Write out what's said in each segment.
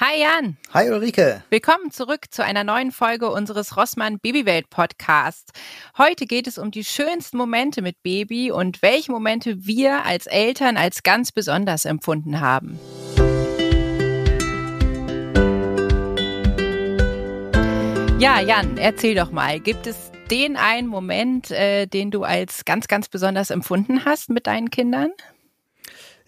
Hi Jan. Hi Ulrike. Willkommen zurück zu einer neuen Folge unseres Rossmann Babywelt Podcasts. Heute geht es um die schönsten Momente mit Baby und welche Momente wir als Eltern als ganz besonders empfunden haben. Ja, Jan, erzähl doch mal, gibt es den einen Moment, äh, den du als ganz, ganz besonders empfunden hast mit deinen Kindern?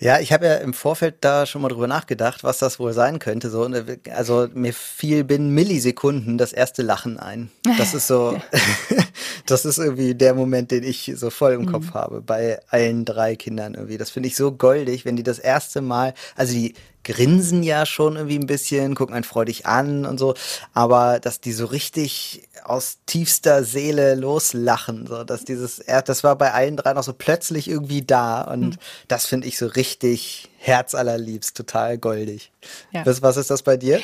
Ja, ich habe ja im Vorfeld da schon mal drüber nachgedacht, was das wohl sein könnte. So, also mir fiel binnen Millisekunden das erste Lachen ein. Das ist so, das ist irgendwie der Moment, den ich so voll im Kopf mhm. habe bei allen drei Kindern irgendwie. Das finde ich so goldig, wenn die das erste Mal, also die grinsen ja schon irgendwie ein bisschen, gucken einen freudig an und so, aber dass die so richtig aus tiefster Seele loslachen, so dass dieses, das war bei allen drei noch so plötzlich irgendwie da und mhm. das finde ich so richtig herzallerliebst, total goldig. Ja. Was, was ist das bei dir?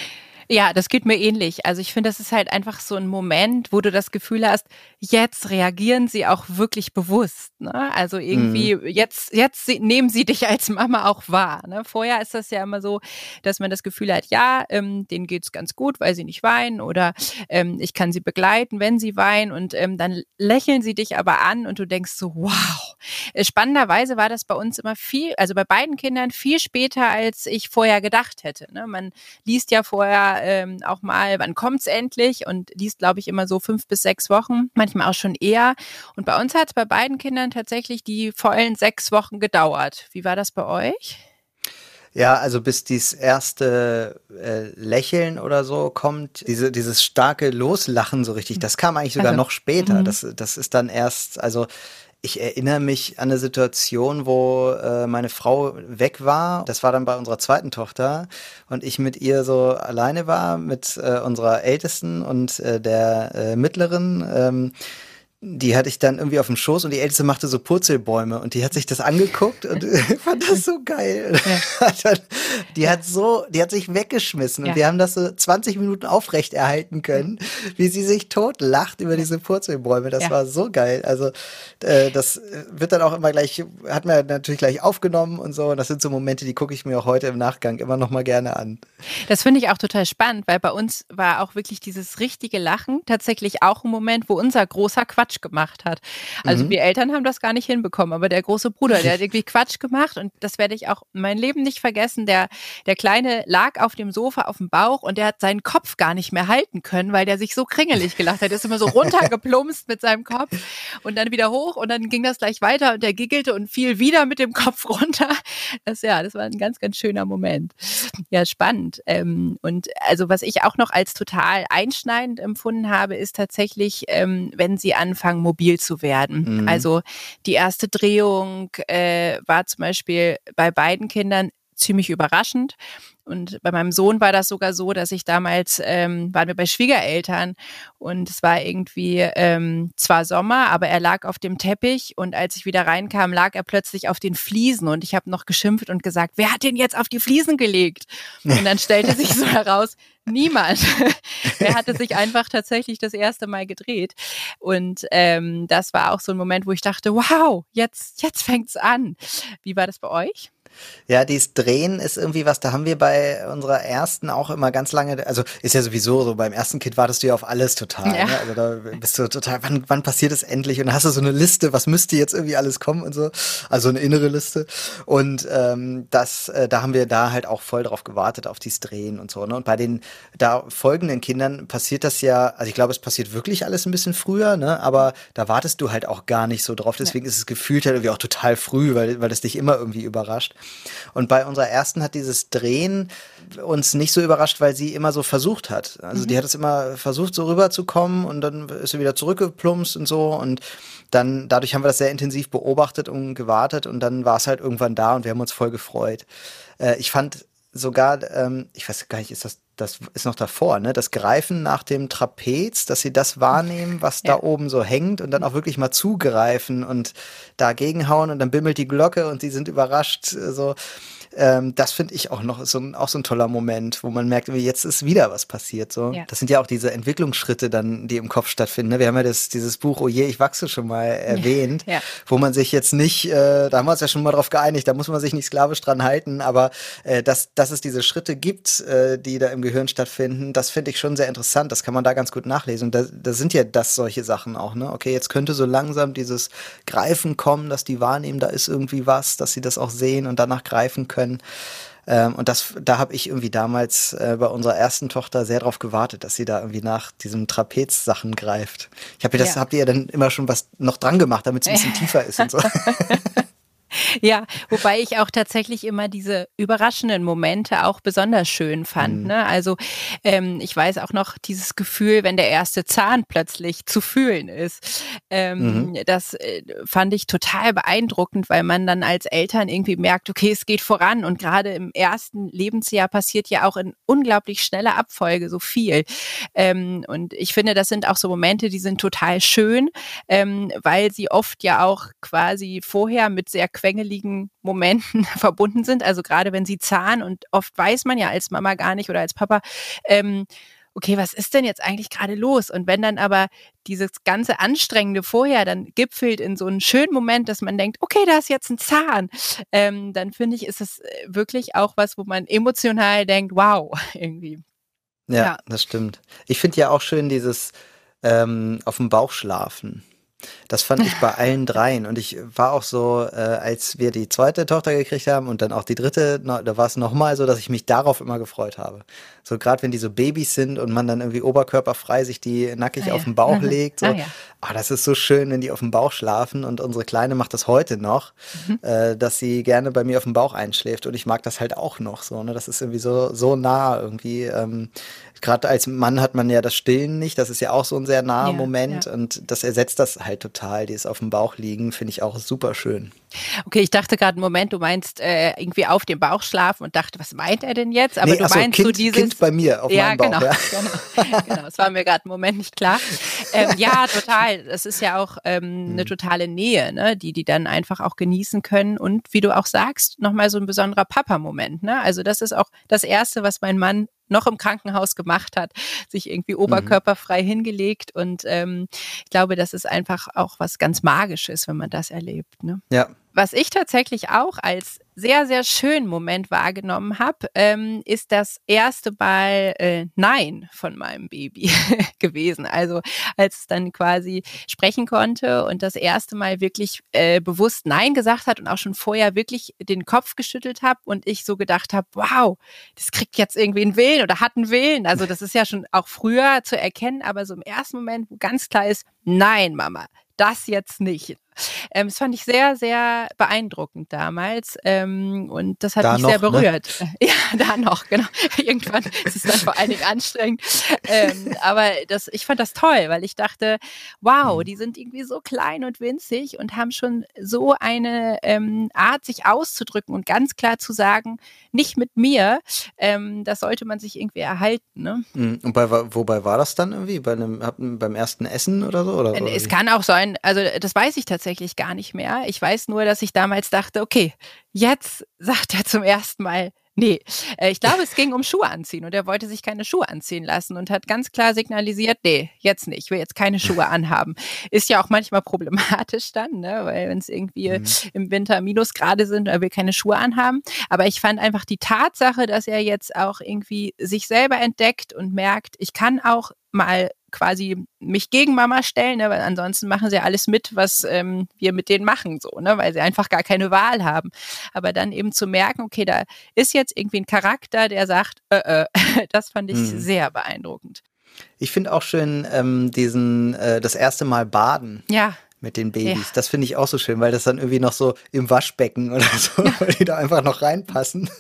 Ja, das geht mir ähnlich. Also ich finde, das ist halt einfach so ein Moment, wo du das Gefühl hast, jetzt reagieren sie auch wirklich bewusst. Ne? Also irgendwie, mhm. jetzt, jetzt nehmen sie dich als Mama auch wahr. Ne? Vorher ist das ja immer so, dass man das Gefühl hat, ja, ähm, denen geht's ganz gut, weil sie nicht weinen oder ähm, ich kann sie begleiten, wenn sie weinen und ähm, dann lächeln sie dich aber an und du denkst so, wow. Äh, spannenderweise war das bei uns immer viel, also bei beiden Kindern viel später, als ich vorher gedacht hätte. Ne? Man liest ja vorher ähm, auch mal, wann kommt's endlich? Und liest, glaube ich, immer so fünf bis sechs Wochen, manchmal auch schon eher. Und bei uns hat es bei beiden Kindern tatsächlich die vollen sechs Wochen gedauert. Wie war das bei euch? Ja, also bis dieses erste äh, Lächeln oder so kommt, diese, dieses starke Loslachen so richtig, das kam eigentlich sogar also, noch später. Mhm. Das, das ist dann erst, also ich erinnere mich an eine Situation, wo äh, meine Frau weg war. Das war dann bei unserer zweiten Tochter und ich mit ihr so alleine war, mit äh, unserer Ältesten und äh, der äh, Mittleren. Ähm, die hatte ich dann irgendwie auf dem Schoß und die Älteste machte so Purzelbäume und die hat sich das angeguckt und fand das so geil. Ja. die hat so, die hat sich weggeschmissen ja. und wir haben das so 20 Minuten aufrecht erhalten können, wie sie sich tot lacht über diese Purzelbäume. Das war so geil. Also äh, das wird dann auch immer gleich, hat man natürlich gleich aufgenommen und so. Und das sind so Momente, die gucke ich mir auch heute im Nachgang immer noch mal gerne an. Das finde ich auch total spannend, weil bei uns war auch wirklich dieses richtige Lachen tatsächlich auch ein Moment, wo unser großer Quatsch Quatsch gemacht hat. Also mhm. wir Eltern haben das gar nicht hinbekommen, aber der große Bruder, der hat irgendwie Quatsch gemacht und das werde ich auch mein Leben nicht vergessen. Der, der Kleine lag auf dem Sofa auf dem Bauch und der hat seinen Kopf gar nicht mehr halten können, weil der sich so kringelig gelacht hat. Der ist immer so runtergeplumpst mit seinem Kopf und dann wieder hoch und dann ging das gleich weiter und der giggelte und fiel wieder mit dem Kopf runter. Das ja, das war ein ganz, ganz schöner Moment. Ja, spannend. Ähm, und also was ich auch noch als total einschneidend empfunden habe, ist tatsächlich, ähm, wenn sie anfangen, anfangen, mobil zu werden. Mhm. Also die erste Drehung äh, war zum Beispiel bei beiden Kindern ziemlich überraschend. Und bei meinem Sohn war das sogar so, dass ich damals, ähm, waren wir bei Schwiegereltern und es war irgendwie ähm, zwar Sommer, aber er lag auf dem Teppich und als ich wieder reinkam, lag er plötzlich auf den Fliesen und ich habe noch geschimpft und gesagt, wer hat den jetzt auf die Fliesen gelegt? Und dann stellte sich so heraus, niemand. er hatte sich einfach tatsächlich das erste Mal gedreht. Und ähm, das war auch so ein Moment, wo ich dachte, wow, jetzt, jetzt fängt's an. Wie war das bei euch? Ja, dieses Drehen ist irgendwie was, da haben wir bei unserer ersten auch immer ganz lange, also ist ja sowieso so, beim ersten Kind wartest du ja auf alles total. Ja. Ne? Also da bist du total, wann, wann passiert es endlich? Und dann hast du so eine Liste, was müsste jetzt irgendwie alles kommen und so. Also eine innere Liste. Und ähm, das, äh, da haben wir da halt auch voll drauf gewartet, auf dieses Drehen und so. Ne? Und bei den da folgenden Kindern passiert das ja, also ich glaube, es passiert wirklich alles ein bisschen früher, ne? aber da wartest du halt auch gar nicht so drauf. Deswegen ja. ist es gefühlt halt irgendwie auch total früh, weil, weil es dich immer irgendwie überrascht. Und bei unserer ersten hat dieses Drehen uns nicht so überrascht, weil sie immer so versucht hat. Also mhm. die hat es immer versucht, so rüberzukommen und dann ist sie wieder zurückgeplumpst und so. Und dann, dadurch haben wir das sehr intensiv beobachtet und gewartet und dann war es halt irgendwann da und wir haben uns voll gefreut. Äh, ich fand sogar, ähm, ich weiß gar nicht, ist das, das ist noch davor, ne? Das Greifen nach dem Trapez, dass sie das wahrnehmen, was ja. da oben so hängt und dann auch wirklich mal zugreifen und dagegen hauen und dann bimmelt die Glocke und sie sind überrascht. So, ähm, das finde ich auch noch so ein, auch so ein toller Moment, wo man merkt, jetzt ist wieder was passiert. So. Ja. Das sind ja auch diese Entwicklungsschritte dann, die im Kopf stattfinden. Ne? Wir haben ja das, dieses Buch Oh je, ich wachse schon mal erwähnt, ja. wo man sich jetzt nicht, äh, da haben wir uns ja schon mal drauf geeinigt, da muss man sich nicht sklavisch dran halten, aber äh, dass, dass es diese Schritte gibt, äh, die da im Gehirn stattfinden, das finde ich schon sehr interessant. Das kann man da ganz gut nachlesen. Da, da sind ja das solche Sachen auch. Ne? Okay, jetzt könnte so langsam dieses Greifen kommen, dass die wahrnehmen, da ist irgendwie was, dass sie das auch sehen und danach greifen können. Ähm, und das, da habe ich irgendwie damals äh, bei unserer ersten Tochter sehr drauf gewartet, dass sie da irgendwie nach diesem Trapez-Sachen greift. Ich habe ihr das, ja. habt ihr ja dann immer schon was noch dran gemacht, damit es ein bisschen tiefer ist und so. Ja, wobei ich auch tatsächlich immer diese überraschenden Momente auch besonders schön fand. Mhm. Ne? Also ähm, ich weiß auch noch dieses Gefühl, wenn der erste Zahn plötzlich zu fühlen ist. Ähm, mhm. Das äh, fand ich total beeindruckend, weil man dann als Eltern irgendwie merkt, okay, es geht voran und gerade im ersten Lebensjahr passiert ja auch in unglaublich schneller Abfolge so viel. Ähm, und ich finde, das sind auch so Momente, die sind total schön, ähm, weil sie oft ja auch quasi vorher mit sehr quengeligen Momenten verbunden sind. Also gerade wenn sie zahnen und oft weiß man ja als Mama gar nicht oder als Papa, ähm, okay, was ist denn jetzt eigentlich gerade los? Und wenn dann aber dieses ganze Anstrengende vorher dann gipfelt in so einen schönen Moment, dass man denkt, okay, da ist jetzt ein Zahn, ähm, dann finde ich, ist es äh, wirklich auch was, wo man emotional denkt, wow, irgendwie. Ja, ja. das stimmt. Ich finde ja auch schön dieses ähm, auf dem Bauch schlafen. Das fand ich bei allen dreien. Und ich war auch so, äh, als wir die zweite Tochter gekriegt haben und dann auch die dritte, da war es nochmal so, dass ich mich darauf immer gefreut habe. So gerade wenn die so Babys sind und man dann irgendwie oberkörperfrei sich die nackig ah, ja. auf den Bauch legt. So. Ah, ja. oh, das ist so schön, wenn die auf dem Bauch schlafen. Und unsere Kleine macht das heute noch, mhm. äh, dass sie gerne bei mir auf dem Bauch einschläft. Und ich mag das halt auch noch so. Ne? Das ist irgendwie so, so nah irgendwie. Ähm, Gerade als Mann hat man ja das Stillen nicht. Das ist ja auch so ein sehr naher ja, Moment. Ja. Und das ersetzt das halt total. Dieses auf dem Bauch liegen, finde ich auch super schön. Okay, ich dachte gerade, Moment, du meinst äh, irgendwie auf dem Bauch schlafen und dachte, was meint er denn jetzt? Aber nee, du meinst kind, so dieses. Kind bei mir auf ja, meinem Bauch. Genau, ja, genau. genau. Das war mir gerade im Moment nicht klar. Ähm, ja, total. Das ist ja auch ähm, eine mhm. totale Nähe, ne? die die dann einfach auch genießen können. Und wie du auch sagst, nochmal so ein besonderer Papa-Moment. Ne? Also das ist auch das Erste, was mein Mann noch im Krankenhaus gemacht hat, sich irgendwie mhm. oberkörperfrei mhm. hingelegt. Und ähm, ich glaube, das ist einfach auch was ganz Magisches, wenn man das erlebt. Ne? Ja. Was ich tatsächlich auch als sehr, sehr schönen Moment wahrgenommen habe, ähm, ist das erste Mal äh, Nein von meinem Baby gewesen. Also als es dann quasi sprechen konnte und das erste Mal wirklich äh, bewusst Nein gesagt hat und auch schon vorher wirklich den Kopf geschüttelt habe und ich so gedacht habe, wow, das kriegt jetzt irgendwie einen Willen oder hat einen Willen. Also das ist ja schon auch früher zu erkennen, aber so im ersten Moment, wo ganz klar ist, nein, Mama, das jetzt nicht. Ähm, das fand ich sehr, sehr beeindruckend damals ähm, und das hat da mich noch, sehr ne? berührt. Ne? Ja, da noch, genau. Irgendwann ist es dann vor allen Dingen anstrengend. Ähm, aber das, ich fand das toll, weil ich dachte, wow, mhm. die sind irgendwie so klein und winzig und haben schon so eine ähm, Art, sich auszudrücken und ganz klar zu sagen, nicht mit mir. Ähm, das sollte man sich irgendwie erhalten. Ne? Mhm. Und bei, wobei war das dann irgendwie? Bei einem, beim ersten Essen oder so? Oder, oder es kann auch sein, also das weiß ich tatsächlich tatsächlich gar nicht mehr. Ich weiß nur, dass ich damals dachte, okay, jetzt sagt er zum ersten Mal Nee, äh, ich glaube, es ging um Schuhe anziehen und er wollte sich keine Schuhe anziehen lassen und hat ganz klar signalisiert, nee, jetzt nicht, ich will jetzt keine Schuhe anhaben. Ist ja auch manchmal problematisch dann, ne? weil wenn es irgendwie mhm. im Winter Minusgrade sind, er will keine Schuhe anhaben. Aber ich fand einfach die Tatsache, dass er jetzt auch irgendwie sich selber entdeckt und merkt, ich kann auch mal quasi mich gegen Mama stellen, ne, weil ansonsten machen sie alles mit, was ähm, wir mit denen machen, so, ne, weil sie einfach gar keine Wahl haben. Aber dann eben zu merken, okay, da ist jetzt irgendwie ein Charakter, der sagt, äh, äh, das fand ich mhm. sehr beeindruckend. Ich finde auch schön ähm, diesen äh, das erste Mal baden. Ja mit den Babys. Ja. Das finde ich auch so schön, weil das dann irgendwie noch so im Waschbecken oder so, weil die da einfach noch reinpassen.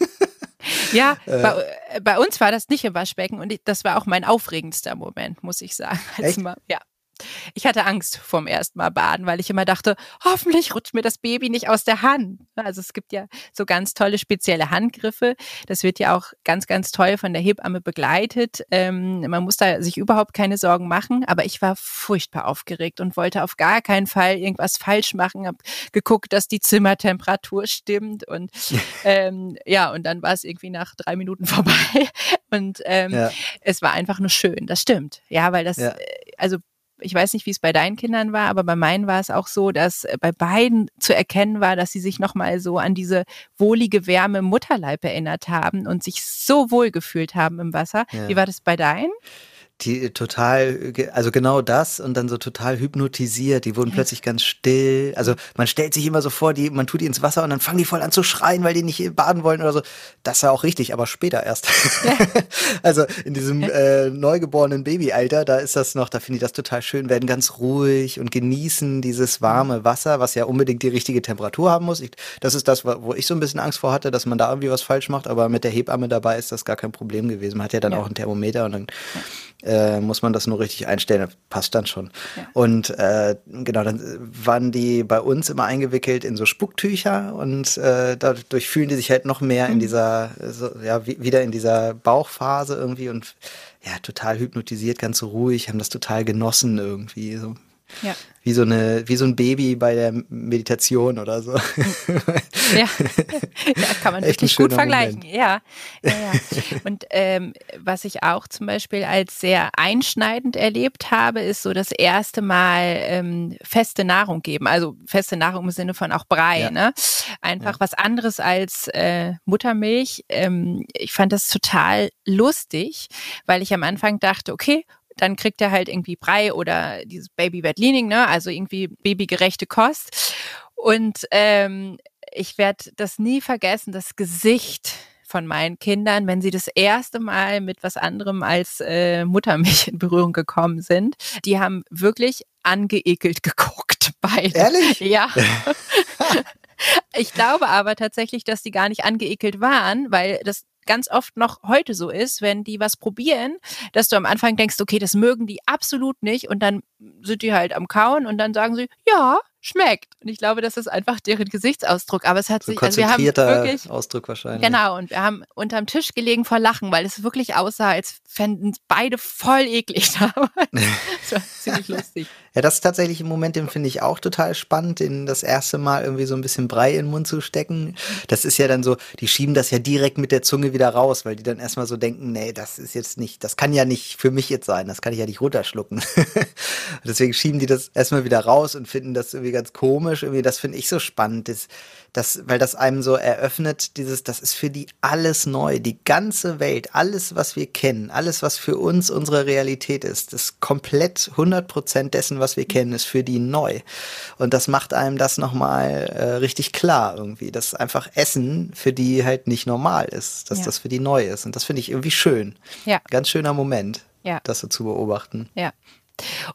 Ja, äh, bei, bei, uns war das nicht im Waschbecken und das war auch mein aufregendster Moment, muss ich sagen. Echt? Mal, ja. Ich hatte Angst vorm ersten Mal baden, weil ich immer dachte, hoffentlich rutscht mir das Baby nicht aus der Hand. Also es gibt ja so ganz tolle spezielle Handgriffe. Das wird ja auch ganz, ganz toll von der Hebamme begleitet. Ähm, man muss da sich überhaupt keine Sorgen machen. Aber ich war furchtbar aufgeregt und wollte auf gar keinen Fall irgendwas falsch machen. Hab geguckt, dass die Zimmertemperatur stimmt und ähm, ja, und dann war es irgendwie nach drei Minuten vorbei. Und ähm, ja. es war einfach nur schön. Das stimmt. Ja, weil das, ja. Äh, also ich weiß nicht, wie es bei deinen Kindern war, aber bei meinen war es auch so, dass äh, bei beiden zu erkennen war, dass sie sich nochmal so an diese wohlige Wärme im Mutterleib erinnert haben und sich so wohl gefühlt haben im Wasser. Ja. Wie war das bei deinen? Die total, also genau das und dann so total hypnotisiert. Die wurden plötzlich ganz still. Also man stellt sich immer so vor, die, man tut die ins Wasser und dann fangen die voll an zu schreien, weil die nicht baden wollen oder so. Das war auch richtig, aber später erst. Also in diesem äh, neugeborenen Babyalter, da ist das noch, da finde ich das total schön, werden ganz ruhig und genießen dieses warme Wasser, was ja unbedingt die richtige Temperatur haben muss. Ich, das ist das, wo ich so ein bisschen Angst vor hatte, dass man da irgendwie was falsch macht, aber mit der Hebamme dabei ist das gar kein Problem gewesen. Man hat ja dann ja. auch ein Thermometer und dann äh, muss man das nur richtig einstellen, passt dann schon. Ja. Und äh, genau, dann waren die bei uns immer eingewickelt in so Spucktücher und äh, dadurch fühlen die sich halt noch mehr mhm. in dieser, so, ja, wieder in dieser Bauchphase irgendwie und ja, total hypnotisiert, ganz so ruhig, haben das total genossen irgendwie. So. Ja. Wie so eine, wie so ein Baby bei der Meditation oder so. Ja, ja kann man Echt wirklich gut vergleichen. Ja, ja, ja. Und ähm, was ich auch zum Beispiel als sehr einschneidend erlebt habe, ist so das erste Mal ähm, feste Nahrung geben. Also feste Nahrung im Sinne von auch Brei. Ja. Ne? Einfach was anderes als äh, Muttermilch. Ähm, ich fand das total lustig, weil ich am Anfang dachte, okay, dann kriegt er halt irgendwie Brei oder dieses Baby Bed Leaning, ne? also irgendwie babygerechte Kost. Und ähm, ich werde das nie vergessen, das Gesicht von meinen Kindern, wenn sie das erste Mal mit was anderem als äh, Muttermilch in Berührung gekommen sind. Die haben wirklich angeekelt geguckt, beide. Ehrlich? Ja. ich glaube aber tatsächlich, dass die gar nicht angeekelt waren, weil das ganz oft noch heute so ist, wenn die was probieren, dass du am Anfang denkst, okay, das mögen die absolut nicht und dann sind die halt am Kauen und dann sagen sie, ja, schmeckt. Und ich glaube, das ist einfach deren Gesichtsausdruck. Aber es hat so sich, also wir haben wirklich Ausdruck wahrscheinlich. Genau. Und wir haben unterm Tisch gelegen vor Lachen, weil es wirklich aussah, als fänden beide voll eklig damals. das war ziemlich lustig. Ja, das ist tatsächlich ein Moment, den finde ich auch total spannend, in das erste Mal irgendwie so ein bisschen Brei in den Mund zu stecken. Das ist ja dann so, die schieben das ja direkt mit der Zunge wieder raus, weil die dann erstmal so denken, nee, das ist jetzt nicht, das kann ja nicht für mich jetzt sein, das kann ich ja nicht runterschlucken. Deswegen schieben die das erstmal wieder raus und finden das irgendwie ganz komisch. Irgendwie, das finde ich so spannend, das, das, weil das einem so eröffnet, dieses, das ist für die alles neu, die ganze Welt, alles, was wir kennen, alles, was für uns unsere Realität ist, das komplett 100 Prozent dessen, was wir kennen, ist für die neu. Und das macht einem das nochmal äh, richtig klar irgendwie, dass einfach Essen für die halt nicht normal ist, dass ja. das für die neu ist. Und das finde ich irgendwie schön. Ja. Ganz schöner Moment, ja. das so zu beobachten. Ja.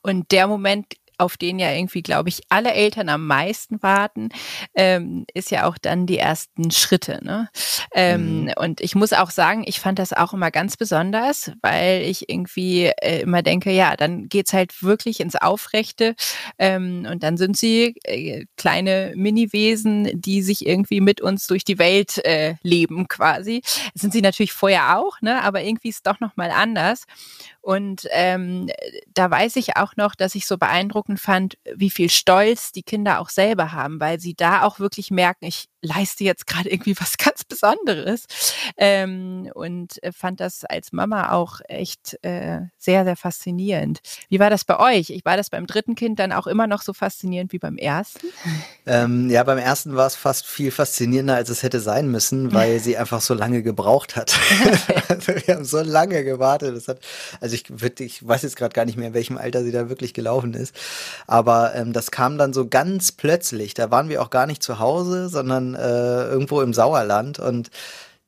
Und der Moment auf den ja irgendwie, glaube ich, alle Eltern am meisten warten, ähm, ist ja auch dann die ersten Schritte. Ne? Ähm, mhm. Und ich muss auch sagen, ich fand das auch immer ganz besonders, weil ich irgendwie äh, immer denke, ja, dann geht's halt wirklich ins Aufrechte ähm, und dann sind sie äh, kleine Mini-Wesen, die sich irgendwie mit uns durch die Welt äh, leben quasi. Das sind sie natürlich vorher auch, ne? aber irgendwie ist es doch nochmal anders. Und ähm, da weiß ich auch noch, dass ich so beeindruckend fand, wie viel Stolz die Kinder auch selber haben, weil sie da auch wirklich merken, ich leiste jetzt gerade irgendwie was ganz Besonderes. Ähm, und äh, fand das als Mama auch echt äh, sehr, sehr faszinierend. Wie war das bei euch? Ich war das beim dritten Kind dann auch immer noch so faszinierend wie beim ersten? Ähm, ja, beim ersten war es fast viel faszinierender, als es hätte sein müssen, weil sie einfach so lange gebraucht hat. also wir haben so lange gewartet. Das hat, also ich, ich weiß jetzt gerade gar nicht mehr, in welchem Alter sie da wirklich gelaufen ist. Aber ähm, das kam dann so ganz plötzlich. Da waren wir auch gar nicht zu Hause, sondern äh, irgendwo im Sauerland und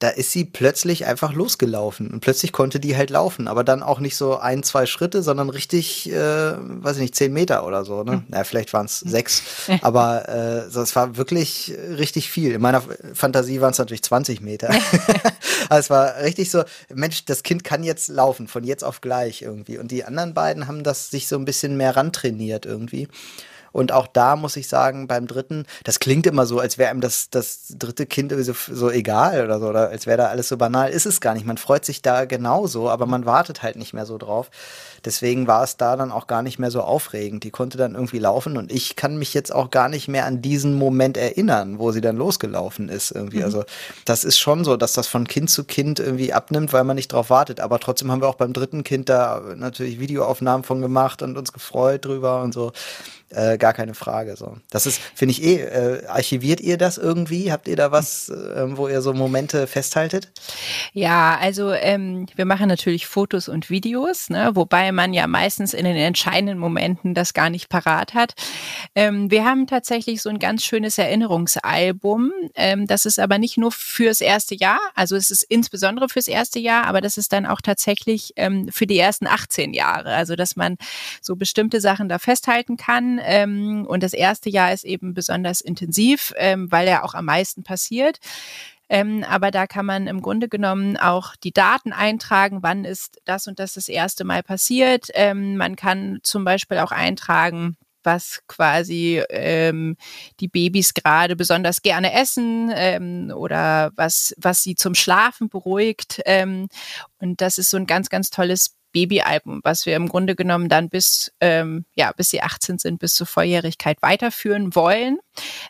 da ist sie plötzlich einfach losgelaufen und plötzlich konnte die halt laufen, aber dann auch nicht so ein, zwei Schritte, sondern richtig, äh, weiß ich nicht, zehn Meter oder so. Ne? Mhm. Naja, vielleicht waren es hm. sechs, aber äh, es war wirklich richtig viel. In meiner Fantasie waren es natürlich 20 Meter. also es war richtig so, Mensch, das Kind kann jetzt laufen, von jetzt auf gleich irgendwie. Und die anderen beiden haben das sich so ein bisschen mehr rantrainiert irgendwie. Und auch da muss ich sagen, beim dritten, das klingt immer so, als wäre einem das, das dritte Kind so, so egal oder so, oder als wäre da alles so banal. Ist es gar nicht. Man freut sich da genauso, aber man wartet halt nicht mehr so drauf. Deswegen war es da dann auch gar nicht mehr so aufregend. Die konnte dann irgendwie laufen und ich kann mich jetzt auch gar nicht mehr an diesen Moment erinnern, wo sie dann losgelaufen ist irgendwie. Mhm. Also das ist schon so, dass das von Kind zu Kind irgendwie abnimmt, weil man nicht drauf wartet. Aber trotzdem haben wir auch beim dritten Kind da natürlich Videoaufnahmen von gemacht und uns gefreut drüber und so. Äh, gar keine Frage. So. Das ist, finde ich eh, äh, archiviert ihr das irgendwie? Habt ihr da was, äh, wo ihr so Momente festhaltet? Ja, also ähm, wir machen natürlich Fotos und Videos, ne, wobei man ja meistens in den entscheidenden Momenten das gar nicht parat hat. Ähm, wir haben tatsächlich so ein ganz schönes Erinnerungsalbum. Ähm, das ist aber nicht nur fürs erste Jahr, also es ist insbesondere fürs erste Jahr, aber das ist dann auch tatsächlich ähm, für die ersten 18 Jahre. Also dass man so bestimmte Sachen da festhalten kann. Ähm, und das erste Jahr ist eben besonders intensiv, ähm, weil ja auch am meisten passiert. Ähm, aber da kann man im Grunde genommen auch die Daten eintragen, wann ist das und das das erste Mal passiert. Ähm, man kann zum Beispiel auch eintragen, was quasi ähm, die Babys gerade besonders gerne essen ähm, oder was, was sie zum Schlafen beruhigt. Ähm, und das ist so ein ganz, ganz tolles Babyalbum, was wir im Grunde genommen dann bis, ähm, ja, bis sie 18 sind, bis zur Volljährigkeit weiterführen wollen.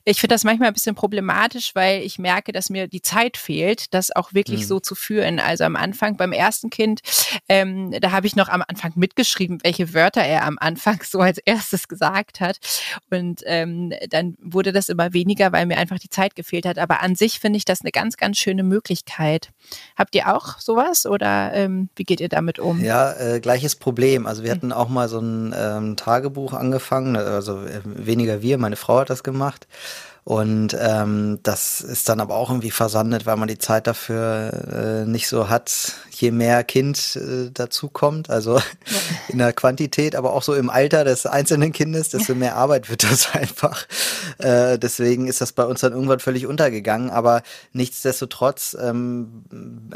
Ich finde das manchmal ein bisschen problematisch, weil ich merke, dass mir die Zeit fehlt, das auch wirklich mhm. so zu führen. Also am Anfang beim ersten Kind, ähm, da habe ich noch am Anfang mitgeschrieben, welche Wörter er am Anfang so als erstes gesagt hat. Und ähm, dann wurde das immer weniger, weil mir einfach die Zeit gefehlt hat. Aber an sich finde ich das eine ganz, ganz schöne Möglichkeit. Habt ihr auch sowas oder ähm, wie geht ihr damit um? Ja, äh, gleiches Problem. Also wir hm. hatten auch mal so ein ähm, Tagebuch angefangen, also äh, weniger wir, meine Frau hat das gemacht. Und ähm, das ist dann aber auch irgendwie versandet, weil man die Zeit dafür äh, nicht so hat, je mehr Kind äh, dazu kommt, also ja. in der Quantität, aber auch so im Alter des einzelnen Kindes, desto mehr Arbeit wird das einfach. Äh, deswegen ist das bei uns dann irgendwann völlig untergegangen. Aber nichtsdestotrotz, ähm,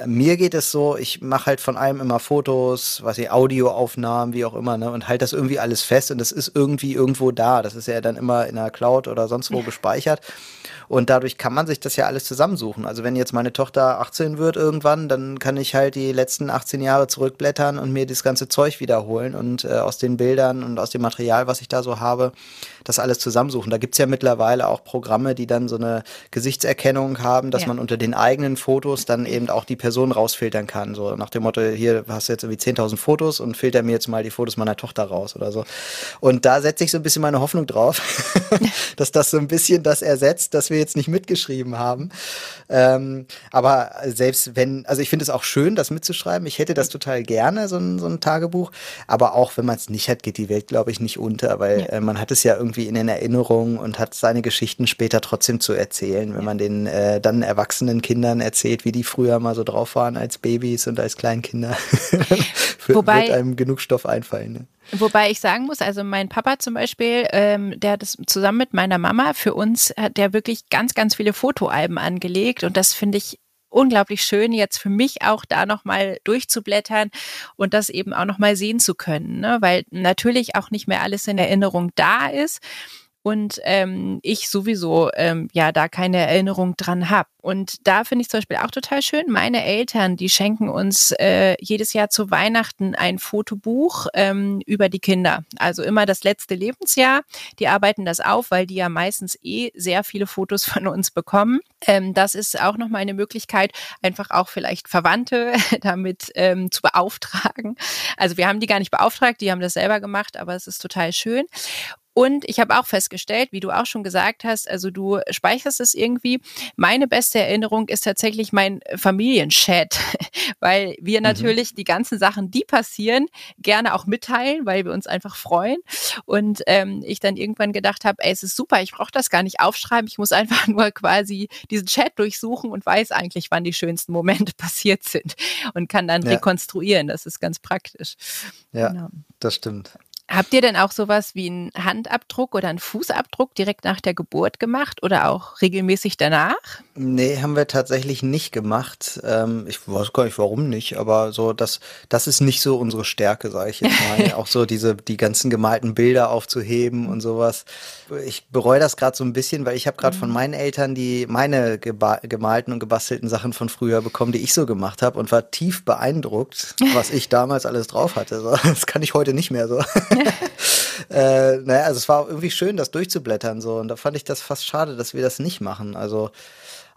mir geht es so, ich mache halt von allem immer Fotos, was ich, Audioaufnahmen, wie auch immer, ne, und halt das irgendwie alles fest und das ist irgendwie irgendwo da. Das ist ja dann immer in der Cloud oder sonst wo gespeichert hat. Und dadurch kann man sich das ja alles zusammensuchen. Also wenn jetzt meine Tochter 18 wird irgendwann, dann kann ich halt die letzten 18 Jahre zurückblättern und mir das ganze Zeug wiederholen und äh, aus den Bildern und aus dem Material, was ich da so habe, das alles zusammensuchen. Da gibt es ja mittlerweile auch Programme, die dann so eine Gesichtserkennung haben, dass ja. man unter den eigenen Fotos dann eben auch die Person rausfiltern kann. So nach dem Motto, hier hast du jetzt irgendwie 10.000 Fotos und filter mir jetzt mal die Fotos meiner Tochter raus oder so. Und da setze ich so ein bisschen meine Hoffnung drauf, dass das so ein bisschen das ersetzt, dass wir jetzt nicht mitgeschrieben haben. Ähm, aber selbst wenn, also ich finde es auch schön, das mitzuschreiben. Ich hätte das total gerne, so ein, so ein Tagebuch. Aber auch wenn man es nicht hat, geht die Welt, glaube ich, nicht unter, weil ja. äh, man hat es ja irgendwie in den Erinnerungen und hat seine Geschichten später trotzdem zu erzählen, wenn man den äh, dann erwachsenen Kindern erzählt, wie die früher mal so drauf waren als Babys und als Kleinkinder. Wobei, wird einem genug Stoff einfallen. Ne? Wobei ich sagen muss, also mein Papa zum Beispiel, ähm, der hat das zusammen mit meiner Mama für uns, hat der wirklich ganz, ganz viele Fotoalben angelegt und das finde ich unglaublich schön, jetzt für mich auch da nochmal durchzublättern und das eben auch nochmal sehen zu können, ne? weil natürlich auch nicht mehr alles in Erinnerung da ist und ähm, ich sowieso ähm, ja da keine Erinnerung dran habe. Und da finde ich zum Beispiel auch total schön. Meine Eltern, die schenken uns äh, jedes Jahr zu Weihnachten ein Fotobuch ähm, über die Kinder. Also immer das letzte Lebensjahr. Die arbeiten das auf, weil die ja meistens eh sehr viele Fotos von uns bekommen. Ähm, das ist auch nochmal eine Möglichkeit, einfach auch vielleicht Verwandte damit ähm, zu beauftragen. Also wir haben die gar nicht beauftragt, die haben das selber gemacht, aber es ist total schön. Und ich habe auch festgestellt, wie du auch schon gesagt hast, also du speicherst es irgendwie. Meine beste Erinnerung ist tatsächlich mein Familienchat, weil wir mhm. natürlich die ganzen Sachen, die passieren, gerne auch mitteilen, weil wir uns einfach freuen. Und ähm, ich dann irgendwann gedacht habe, ey, es ist super, ich brauche das gar nicht aufschreiben, ich muss einfach nur quasi diesen Chat durchsuchen und weiß eigentlich, wann die schönsten Momente passiert sind und kann dann ja. rekonstruieren. Das ist ganz praktisch. Ja, genau. das stimmt. Habt ihr denn auch sowas wie einen Handabdruck oder einen Fußabdruck direkt nach der Geburt gemacht oder auch regelmäßig danach? Nee, haben wir tatsächlich nicht gemacht. Ähm, ich weiß gar nicht, warum nicht, aber so, das, das ist nicht so unsere Stärke, sage ich jetzt mal. auch so diese, die ganzen gemalten Bilder aufzuheben und sowas. Ich bereue das gerade so ein bisschen, weil ich habe gerade mhm. von meinen Eltern die meine gemalten und gebastelten Sachen von früher bekommen, die ich so gemacht habe und war tief beeindruckt, was ich damals alles drauf hatte. So, das kann ich heute nicht mehr so. äh, naja, also es war irgendwie schön, das durchzublättern so. Und da fand ich das fast schade, dass wir das nicht machen. Also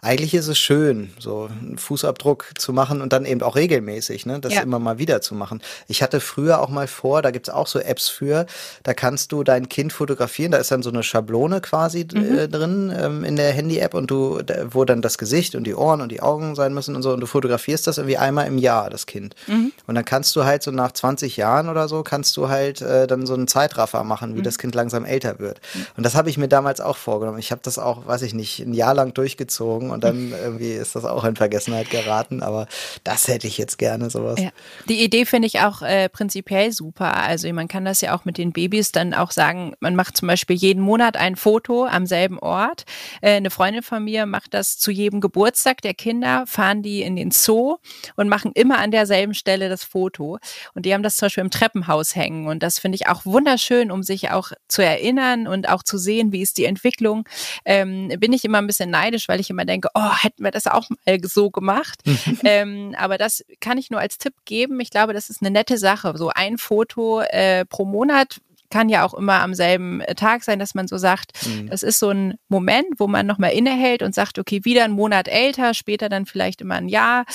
eigentlich ist es schön, so einen Fußabdruck zu machen und dann eben auch regelmäßig, ne, das ja. immer mal wieder zu machen. Ich hatte früher auch mal vor, da gibt's auch so Apps für, da kannst du dein Kind fotografieren, da ist dann so eine Schablone quasi mhm. äh, drin ähm, in der Handy-App und du, wo dann das Gesicht und die Ohren und die Augen sein müssen und so und du fotografierst das irgendwie einmal im Jahr, das Kind. Mhm. Und dann kannst du halt so nach 20 Jahren oder so, kannst du halt äh, dann so einen Zeitraffer machen, wie mhm. das Kind langsam älter wird. Mhm. Und das habe ich mir damals auch vorgenommen. Ich habe das auch, weiß ich nicht, ein Jahr lang durchgezogen und dann irgendwie ist das auch in Vergessenheit geraten. Aber das hätte ich jetzt gerne, sowas. Ja. Die Idee finde ich auch äh, prinzipiell super. Also man kann das ja auch mit den Babys dann auch sagen, man macht zum Beispiel jeden Monat ein Foto am selben Ort. Äh, eine Freundin von mir macht das zu jedem Geburtstag der Kinder, fahren die in den Zoo und machen immer an derselben Stelle das Foto. Und die haben das zum Beispiel im Treppenhaus hängen. Und das finde ich auch wunderschön, um sich auch zu erinnern und auch zu sehen, wie ist die Entwicklung. Ähm, bin ich immer ein bisschen neidisch, weil ich immer denke, oh, hätten wir das auch mal so gemacht. Mhm. ähm, aber das kann ich nur als Tipp geben. Ich glaube, das ist eine nette Sache. So ein Foto äh, pro Monat kann ja auch immer am selben äh, Tag sein, dass man so sagt, mhm. das ist so ein Moment, wo man nochmal innehält und sagt, okay, wieder einen Monat älter, später dann vielleicht immer ein Jahr.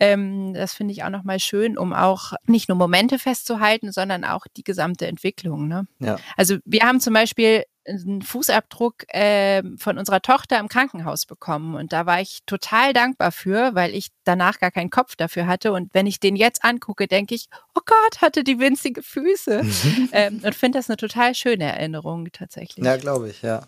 Ähm, das finde ich auch nochmal schön, um auch nicht nur Momente festzuhalten, sondern auch die gesamte Entwicklung. Ne? Ja. Also wir haben zum Beispiel einen Fußabdruck äh, von unserer Tochter im Krankenhaus bekommen. Und da war ich total dankbar für, weil ich danach gar keinen Kopf dafür hatte. Und wenn ich den jetzt angucke, denke ich, oh Gott, hatte die winzige Füße. Mhm. Ähm, und finde das eine total schöne Erinnerung tatsächlich. Ja, glaube ich, ja.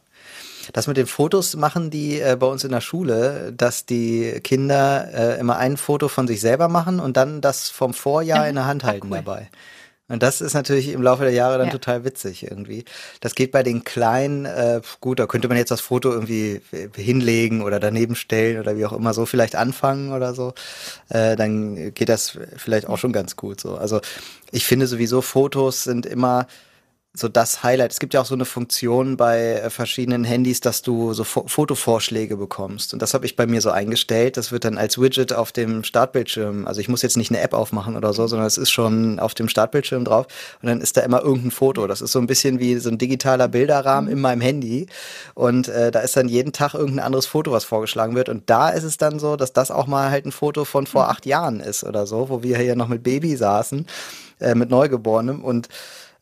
Das mit den Fotos machen die äh, bei uns in der Schule, dass die Kinder äh, immer ein Foto von sich selber machen und dann das vom Vorjahr in der Hand halten cool. dabei. Und das ist natürlich im Laufe der Jahre dann ja. total witzig irgendwie. Das geht bei den Kleinen, äh, gut, da könnte man jetzt das Foto irgendwie äh, hinlegen oder daneben stellen oder wie auch immer so vielleicht anfangen oder so. Äh, dann geht das vielleicht auch schon ganz gut so. Also ich finde sowieso Fotos sind immer so das Highlight. Es gibt ja auch so eine Funktion bei äh, verschiedenen Handys, dass du so Fotovorschläge bekommst. Und das habe ich bei mir so eingestellt. Das wird dann als Widget auf dem Startbildschirm. Also ich muss jetzt nicht eine App aufmachen oder so, sondern es ist schon auf dem Startbildschirm drauf. Und dann ist da immer irgendein Foto. Das ist so ein bisschen wie so ein digitaler Bilderrahmen in meinem Handy. Und äh, da ist dann jeden Tag irgendein anderes Foto, was vorgeschlagen wird. Und da ist es dann so, dass das auch mal halt ein Foto von vor mhm. acht Jahren ist oder so, wo wir hier noch mit Baby saßen, äh, mit Neugeborenem. Und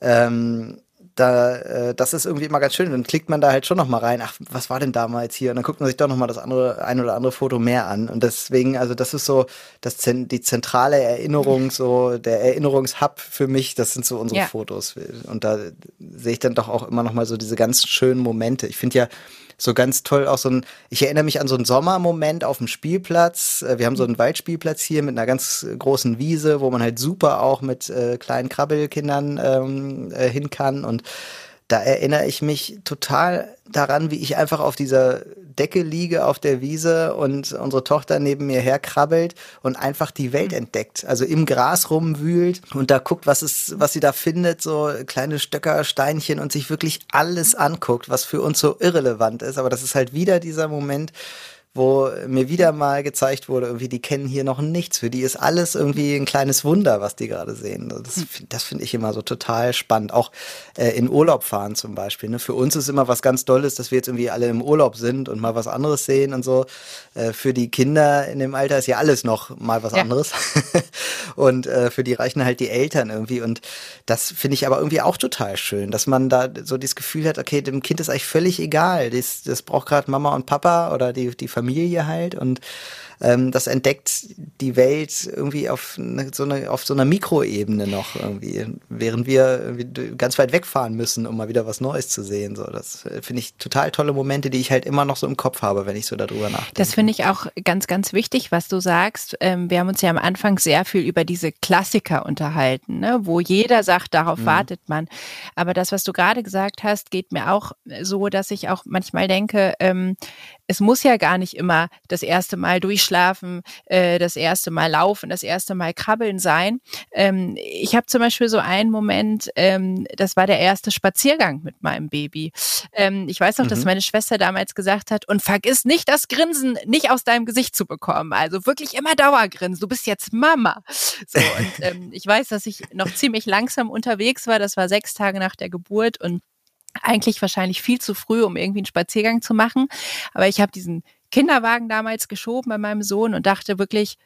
ähm, da, äh, das ist irgendwie immer ganz schön. Dann klickt man da halt schon noch mal rein. Ach, was war denn damals hier? Und dann guckt man sich doch noch mal das andere, ein oder andere Foto mehr an. Und deswegen, also das ist so, das die zentrale Erinnerung, so der Erinnerungshub für mich. Das sind so unsere ja. Fotos. Und da sehe ich dann doch auch immer noch mal so diese ganz schönen Momente. Ich finde ja so ganz toll auch so ein, ich erinnere mich an so einen Sommermoment auf dem Spielplatz. Äh, wir haben so einen Waldspielplatz hier mit einer ganz großen Wiese, wo man halt super auch mit äh, kleinen Krabbelkindern ähm, äh, hin kann und da erinnere ich mich total daran, wie ich einfach auf dieser Decke liege auf der Wiese und unsere Tochter neben mir herkrabbelt und einfach die Welt mhm. entdeckt. Also im Gras rumwühlt und da guckt, was es, was sie da findet, so kleine Stöcker, Steinchen und sich wirklich alles anguckt, was für uns so irrelevant ist. Aber das ist halt wieder dieser Moment, wo mir wieder mal gezeigt wurde, irgendwie, die kennen hier noch nichts. Für die ist alles irgendwie ein kleines Wunder, was die gerade sehen. Das, hm. das finde ich immer so total spannend. Auch äh, in Urlaub fahren zum Beispiel. Ne? Für uns ist immer was ganz Tolles, dass wir jetzt irgendwie alle im Urlaub sind und mal was anderes sehen und so. Äh, für die Kinder in dem Alter ist ja alles noch mal was ja. anderes. und äh, für die reichen halt die Eltern irgendwie. Und das finde ich aber irgendwie auch total schön, dass man da so das Gefühl hat, okay, dem Kind ist eigentlich völlig egal. Das, das braucht gerade Mama und Papa oder die, die Familie halt. Und ähm, das entdeckt die Welt irgendwie auf, eine, so, eine, auf so einer Mikroebene noch irgendwie, während wir ganz weit wegfahren müssen, um mal wieder was Neues zu sehen. So, das äh, finde ich total tolle Momente, die ich halt immer noch so im Kopf habe, wenn ich so darüber nachdenke. Das finde ich auch ganz, ganz wichtig, was du sagst. Ähm, wir haben uns ja am Anfang sehr viel über diese Klassiker unterhalten, ne? wo jeder sagt, darauf mhm. wartet man. Aber das, was du gerade gesagt hast, geht mir auch so, dass ich auch manchmal denke, ähm, es muss ja gar nicht immer das erste Mal durchschlafen, äh, das erste Mal laufen, das erste Mal krabbeln sein. Ähm, ich habe zum Beispiel so einen Moment, ähm, das war der erste Spaziergang mit meinem Baby. Ähm, ich weiß noch, mhm. dass meine Schwester damals gesagt hat, und vergiss nicht, das Grinsen nicht aus deinem Gesicht zu bekommen. Also wirklich immer Dauergrinsen. Du bist jetzt Mama. So, und ähm, ich weiß, dass ich noch ziemlich langsam unterwegs war. Das war sechs Tage nach der Geburt und eigentlich wahrscheinlich viel zu früh, um irgendwie einen Spaziergang zu machen. Aber ich habe diesen Kinderwagen damals geschoben bei meinem Sohn und dachte wirklich,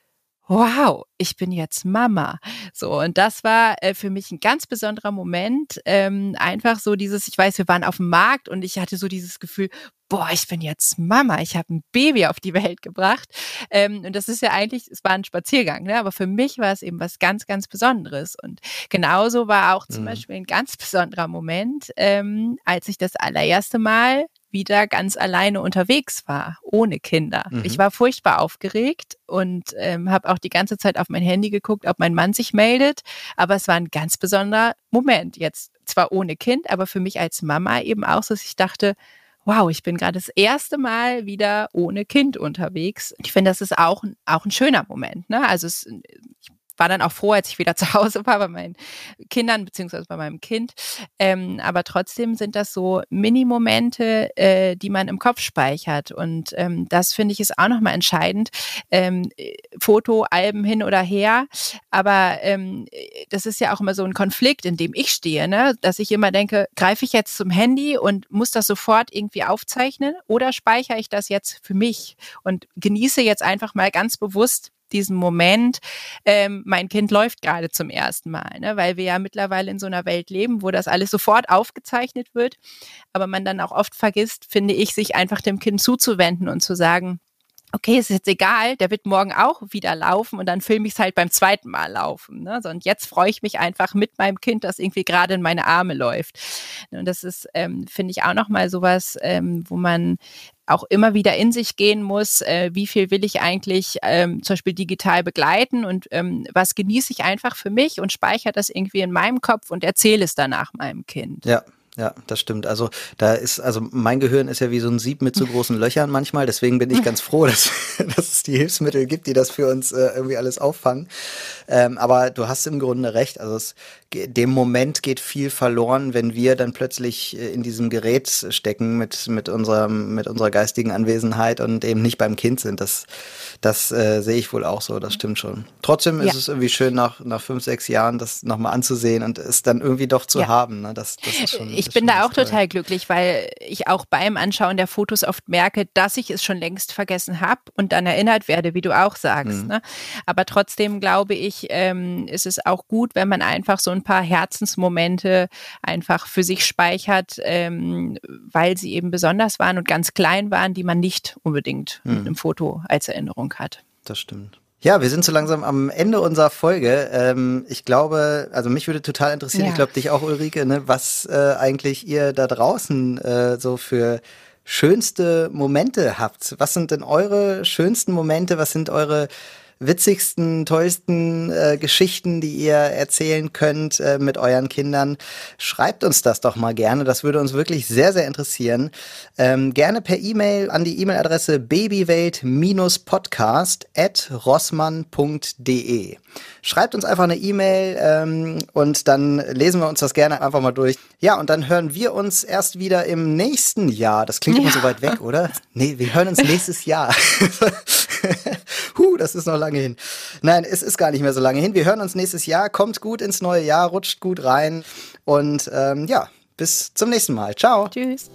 wow, ich bin jetzt Mama. So, und das war äh, für mich ein ganz besonderer Moment. Ähm, einfach so dieses, ich weiß, wir waren auf dem Markt und ich hatte so dieses Gefühl, boah, ich bin jetzt Mama, ich habe ein Baby auf die Welt gebracht. Ähm, und das ist ja eigentlich, es war ein Spaziergang, ne? aber für mich war es eben was ganz, ganz Besonderes. Und genauso war auch zum mhm. Beispiel ein ganz besonderer Moment, ähm, als ich das allererste Mal wieder ganz alleine unterwegs war, ohne Kinder. Mhm. Ich war furchtbar aufgeregt und ähm, habe auch die ganze Zeit auf mein Handy geguckt, ob mein Mann sich meldet. Aber es war ein ganz besonderer Moment. Jetzt zwar ohne Kind, aber für mich als Mama eben auch dass ich dachte, wow, ich bin gerade das erste Mal wieder ohne Kind unterwegs. Ich finde, das ist auch, auch ein schöner Moment. Ne? Also es, ich war dann auch froh, als ich wieder zu Hause war bei meinen Kindern beziehungsweise bei meinem Kind. Ähm, aber trotzdem sind das so Mini-Momente, äh, die man im Kopf speichert. Und ähm, das finde ich ist auch nochmal entscheidend. Ähm, Fotoalben hin oder her. Aber ähm, das ist ja auch immer so ein Konflikt, in dem ich stehe, ne? dass ich immer denke, greife ich jetzt zum Handy und muss das sofort irgendwie aufzeichnen oder speichere ich das jetzt für mich und genieße jetzt einfach mal ganz bewusst diesen Moment, ähm, mein Kind läuft gerade zum ersten Mal, ne? weil wir ja mittlerweile in so einer Welt leben, wo das alles sofort aufgezeichnet wird, aber man dann auch oft vergisst, finde ich, sich einfach dem Kind zuzuwenden und zu sagen, okay, ist jetzt egal, der wird morgen auch wieder laufen und dann filme ich es halt beim zweiten Mal laufen. Ne? So, und jetzt freue ich mich einfach mit meinem Kind, das irgendwie gerade in meine Arme läuft. Und das ist, ähm, finde ich, auch nochmal sowas, ähm, wo man auch immer wieder in sich gehen muss, äh, wie viel will ich eigentlich ähm, zum Beispiel digital begleiten und ähm, was genieße ich einfach für mich und speichere das irgendwie in meinem Kopf und erzähle es danach meinem Kind. Ja, ja, das stimmt. Also da ist, also mein Gehirn ist ja wie so ein Sieb mit so großen Löchern manchmal. Deswegen bin ich ganz froh, dass, dass es die Hilfsmittel gibt, die das für uns äh, irgendwie alles auffangen. Ähm, aber du hast im Grunde recht. Also es, dem Moment geht viel verloren, wenn wir dann plötzlich äh, in diesem Gerät stecken mit, mit, unserer, mit unserer geistigen Anwesenheit und eben nicht beim Kind sind. Das, das äh, sehe ich wohl auch so, das stimmt schon. Trotzdem ist ja. es irgendwie schön, nach, nach fünf, sechs Jahren das nochmal anzusehen und es dann irgendwie doch zu ja. haben. Ne? Das, das ist schon, ich bin da auch total glücklich, weil ich auch beim Anschauen der Fotos oft merke, dass ich es schon längst vergessen habe und dann erinnert werde, wie du auch sagst. Mhm. Ne? Aber trotzdem glaube ich, ähm, ist es auch gut, wenn man einfach so ein paar Herzensmomente einfach für sich speichert, ähm, weil sie eben besonders waren und ganz klein waren, die man nicht unbedingt hm. mit einem Foto als Erinnerung hat. Das stimmt. Ja, wir sind so langsam am Ende unserer Folge. Ähm, ich glaube, also mich würde total interessieren, ja. ich glaube dich auch, Ulrike, ne, was äh, eigentlich ihr da draußen äh, so für schönste Momente habt. Was sind denn eure schönsten Momente? Was sind eure witzigsten, tollsten äh, Geschichten, die ihr erzählen könnt äh, mit euren Kindern. Schreibt uns das doch mal gerne. Das würde uns wirklich sehr, sehr interessieren. Ähm, gerne per E-Mail an die E-Mail-Adresse babywelt-podcast at rossmann.de. Schreibt uns einfach eine E-Mail ähm, und dann lesen wir uns das gerne einfach mal durch. Ja, und dann hören wir uns erst wieder im nächsten Jahr. Das klingt ja. immer so weit weg, oder? Nee, wir hören uns nächstes Jahr. huh, das ist noch lange hin. Nein, es ist gar nicht mehr so lange hin. Wir hören uns nächstes Jahr. Kommt gut ins neue Jahr, rutscht gut rein und ähm, ja, bis zum nächsten Mal. Ciao. Tschüss.